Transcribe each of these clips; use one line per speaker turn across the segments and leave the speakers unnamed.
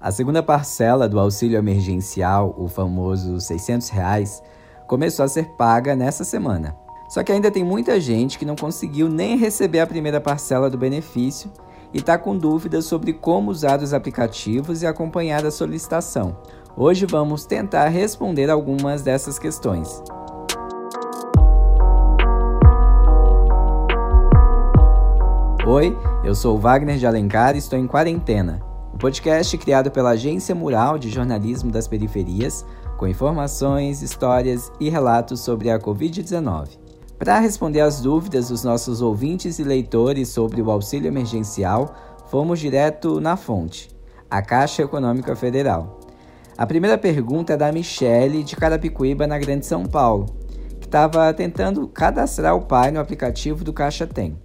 A segunda parcela do auxílio emergencial, o famoso 600 reais, começou a ser paga nessa semana. Só que ainda tem muita gente que não conseguiu nem receber a primeira parcela do benefício e está com dúvidas sobre como usar os aplicativos e acompanhar a solicitação. Hoje vamos tentar responder algumas dessas questões. Oi, eu sou Wagner de Alencar e estou em quarentena. O podcast criado pela Agência Mural de Jornalismo das Periferias, com informações, histórias e relatos sobre a Covid-19. Para responder às dúvidas dos nossos ouvintes e leitores sobre o auxílio emergencial, fomos direto na fonte, a Caixa Econômica Federal. A primeira pergunta é da Michele, de Carapicuíba, na Grande São Paulo, que estava tentando cadastrar o pai no aplicativo do Caixa Tem.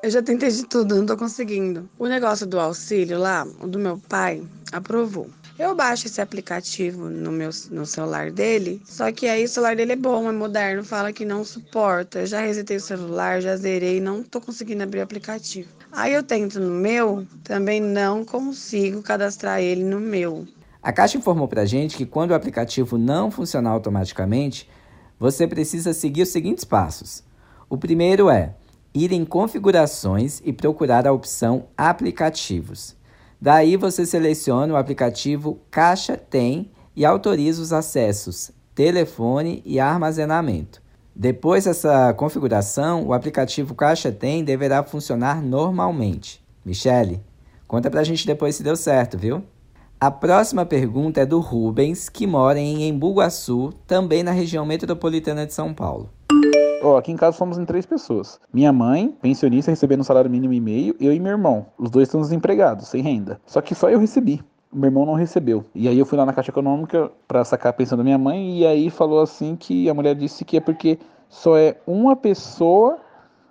Eu já tentei de tudo, não estou conseguindo. O negócio do auxílio lá, o do meu pai, aprovou. Eu baixo esse aplicativo no meu no celular dele, só que aí o celular dele é bom, é moderno, fala que não suporta. Eu já resetei o celular, já zerei, não tô conseguindo abrir o aplicativo. Aí eu tento no meu, também não consigo cadastrar ele no meu.
A Caixa informou pra gente que quando o aplicativo não funcionar automaticamente, você precisa seguir os seguintes passos. O primeiro é ir em configurações e procurar a opção aplicativos. Daí você seleciona o aplicativo Caixa Tem e autoriza os acessos telefone e armazenamento. Depois dessa configuração, o aplicativo Caixa Tem deverá funcionar normalmente. Michele, conta pra gente depois se deu certo, viu? A próxima pergunta é do Rubens, que mora em Embu-Guaçu, também na região metropolitana de São Paulo.
Ó, aqui em casa fomos em três pessoas. Minha mãe, pensionista, recebendo um salário mínimo e meio, eu e meu irmão. Os dois estão desempregados, sem renda. Só que só eu recebi. Meu irmão não recebeu. E aí eu fui lá na Caixa Econômica para sacar a pensão da minha mãe e aí falou assim que a mulher disse que é porque só é uma pessoa,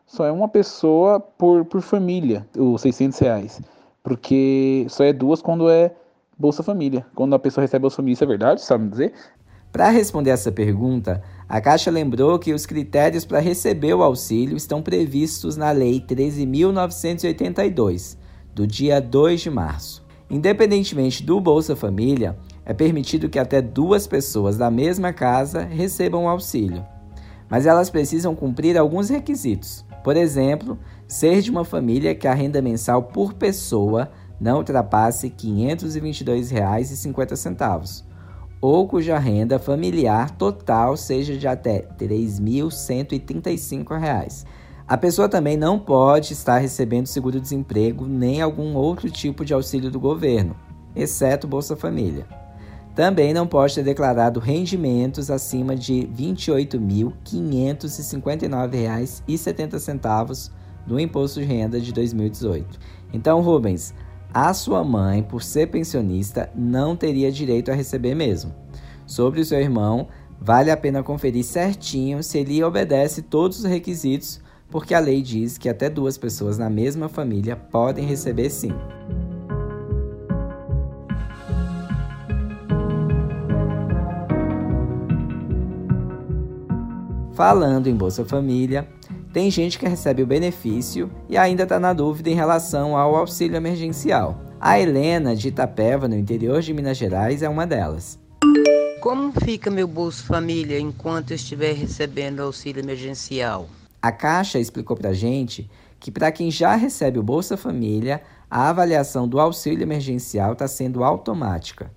só é uma pessoa por, por família, os 600 reais. Porque só é duas quando é Bolsa Família. Quando a pessoa recebe Bolsa Família, isso é verdade? Sabe me dizer?
Para responder essa pergunta, a Caixa lembrou que os critérios para receber o auxílio estão previstos na Lei 13.982, do dia 2 de março. Independentemente do Bolsa Família, é permitido que até duas pessoas da mesma casa recebam o auxílio, mas elas precisam cumprir alguns requisitos. Por exemplo, ser de uma família que a renda mensal por pessoa não ultrapasse R$ 522,50 ou cuja renda familiar total seja de até R$ 3.135. A pessoa também não pode estar recebendo seguro-desemprego nem algum outro tipo de auxílio do governo, exceto Bolsa Família. Também não pode ter declarado rendimentos acima de R$ 28.559,70 do imposto de renda de 2018. Então, Rubens, a sua mãe, por ser pensionista, não teria direito a receber mesmo. Sobre o seu irmão, vale a pena conferir certinho se ele obedece todos os requisitos, porque a lei diz que até duas pessoas na mesma família podem receber sim. Falando em Bolsa Família, tem gente que recebe o benefício e ainda está na dúvida em relação ao auxílio emergencial. A Helena, de Itapeva, no interior de Minas Gerais, é uma delas.
Como fica meu Bolsa Família enquanto eu estiver recebendo auxílio emergencial?
A Caixa explicou para gente que para quem já recebe o Bolsa Família, a avaliação do auxílio emergencial está sendo automática.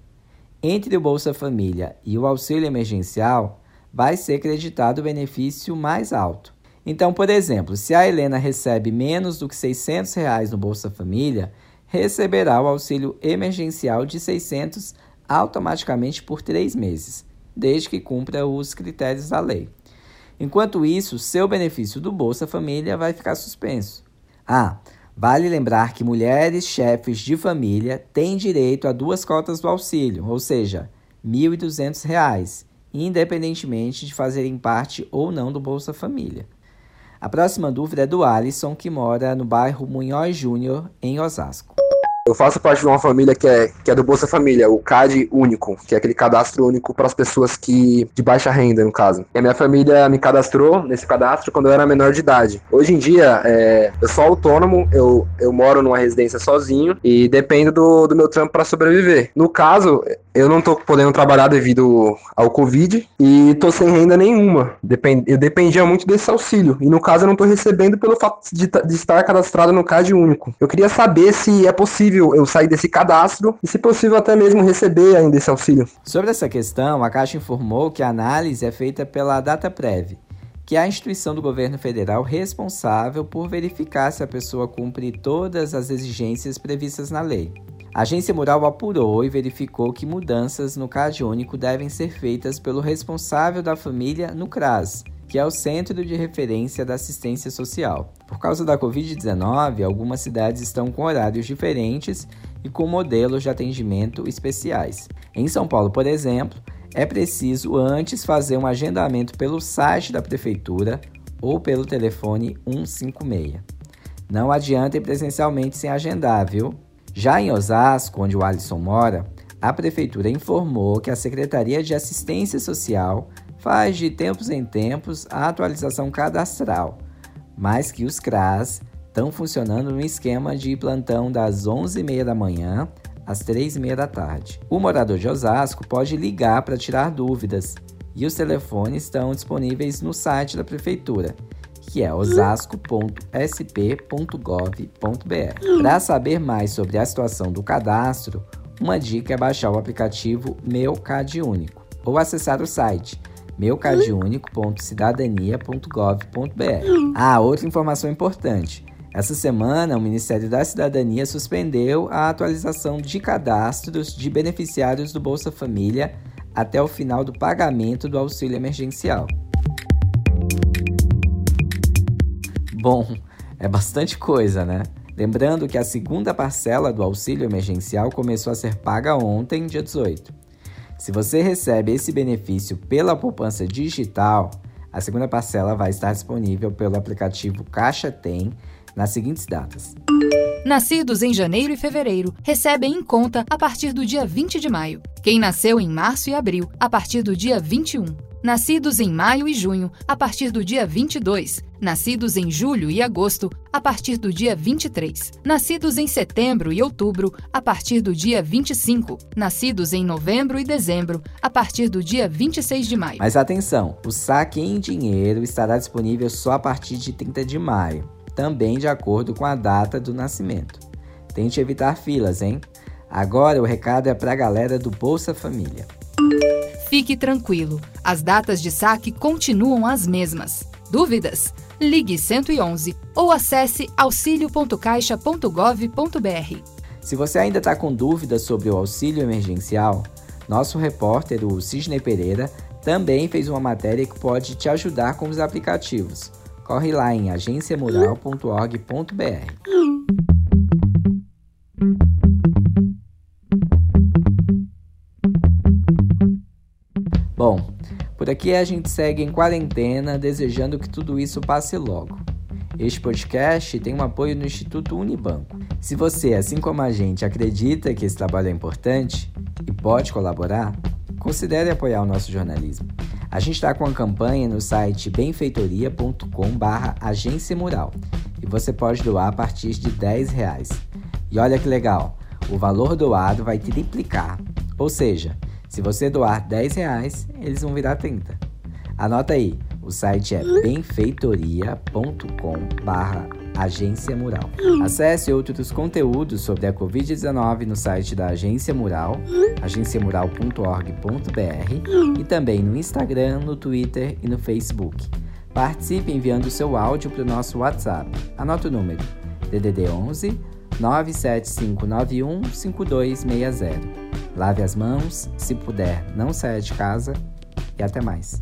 Entre o Bolsa Família e o auxílio emergencial, vai ser creditado o benefício mais alto. Então, por exemplo, se a Helena recebe menos do que 600 reais no Bolsa Família, receberá o auxílio emergencial de 600 automaticamente por três meses, desde que cumpra os critérios da lei. Enquanto isso, seu benefício do Bolsa Família vai ficar suspenso. Ah, vale lembrar que mulheres chefes de família têm direito a duas cotas do auxílio, ou seja, R$ 1.200, independentemente de fazerem parte ou não do Bolsa Família. A próxima dúvida é do Alisson, que mora no bairro Munhoz Júnior, em Osasco.
Eu faço parte de uma família que é, que é do Bolsa Família, o CAD único, que é aquele cadastro único para as pessoas que de baixa renda, no caso. E a minha família me cadastrou nesse cadastro quando eu era menor de idade. Hoje em dia, é, eu sou autônomo, eu, eu moro numa residência sozinho e dependo do, do meu trampo para sobreviver. No caso, eu não tô podendo trabalhar devido ao Covid e tô sem renda nenhuma. Depend, eu dependia muito desse auxílio. E no caso, eu não tô recebendo pelo fato de, de estar cadastrado no CAD único. Eu queria saber se é possível eu sair desse cadastro e, se possível, até mesmo receber ainda esse auxílio.
Sobre essa questão, a Caixa informou que a análise é feita pela DataPrev, que é a instituição do governo federal responsável por verificar se a pessoa cumpre todas as exigências previstas na lei. A agência mural apurou e verificou que mudanças no CAD único devem ser feitas pelo responsável da família no CRAS, que é o Centro de Referência da Assistência Social. Por causa da Covid-19, algumas cidades estão com horários diferentes e com modelos de atendimento especiais. Em São Paulo, por exemplo, é preciso antes fazer um agendamento pelo site da prefeitura ou pelo telefone 156. Não adianta ir presencialmente sem agendar, viu? Já em Osasco, onde o Alisson mora, a prefeitura informou que a Secretaria de Assistência Social faz de tempos em tempos a atualização cadastral, mas que os CRAS estão funcionando no esquema de plantão das 11h30 da manhã às 3h30 da tarde. O morador de Osasco pode ligar para tirar dúvidas e os telefones estão disponíveis no site da prefeitura que é osasco.sp.gov.br. Para saber mais sobre a situação do cadastro, uma dica é baixar o aplicativo Meu Cade Único ou acessar o site meucadeunico.cidadania.gov.br. Ah, outra informação importante. Essa semana, o Ministério da Cidadania suspendeu a atualização de cadastros de beneficiários do Bolsa Família até o final do pagamento do auxílio emergencial. Bom, é bastante coisa, né? Lembrando que a segunda parcela do auxílio emergencial começou a ser paga ontem, dia 18. Se você recebe esse benefício pela poupança digital, a segunda parcela vai estar disponível pelo aplicativo Caixa Tem nas seguintes datas.
Nascidos em janeiro e fevereiro recebem em conta a partir do dia 20 de maio. Quem nasceu em março e abril, a partir do dia 21 nascidos em maio e junho, a partir do dia 22, nascidos em julho e agosto, a partir do dia 23, nascidos em setembro e outubro, a partir do dia 25, nascidos em novembro e dezembro, a partir do dia 26 de maio.
Mas atenção, o saque em dinheiro estará disponível só a partir de 30 de maio, também de acordo com a data do nascimento. Tente evitar filas, hein? Agora o recado é para a galera do Bolsa Família.
Fique tranquilo, as datas de saque continuam as mesmas. Dúvidas? Ligue 111 ou acesse auxilio.caixa.gov.br.
Se você ainda está com dúvidas sobre o auxílio emergencial, nosso repórter, o Cisne Pereira, também fez uma matéria que pode te ajudar com os aplicativos. Corre lá em agenciamural.org.br. Bom, por aqui a gente segue em quarentena, desejando que tudo isso passe logo. Este podcast tem um apoio no Instituto Unibanco. Se você, assim como a gente, acredita que esse trabalho é importante e pode colaborar, considere apoiar o nosso jornalismo. A gente está com uma campanha no site benfeitoria.com/barra agência mural e você pode doar a partir de 10 reais. E olha que legal, o valor doado vai triplicar, ou seja, se você doar 10 reais, eles vão virar 30. Anota aí, o site é benfeitoria.com barra Agência Mural. Acesse outros conteúdos sobre a Covid-19 no site da Agência Mural, agenciamural.org.br e também no Instagram, no Twitter e no Facebook. Participe enviando seu áudio para o nosso WhatsApp. Anota o número: DDD 11 97591 5260. Lave as mãos, se puder, não saia de casa e até mais.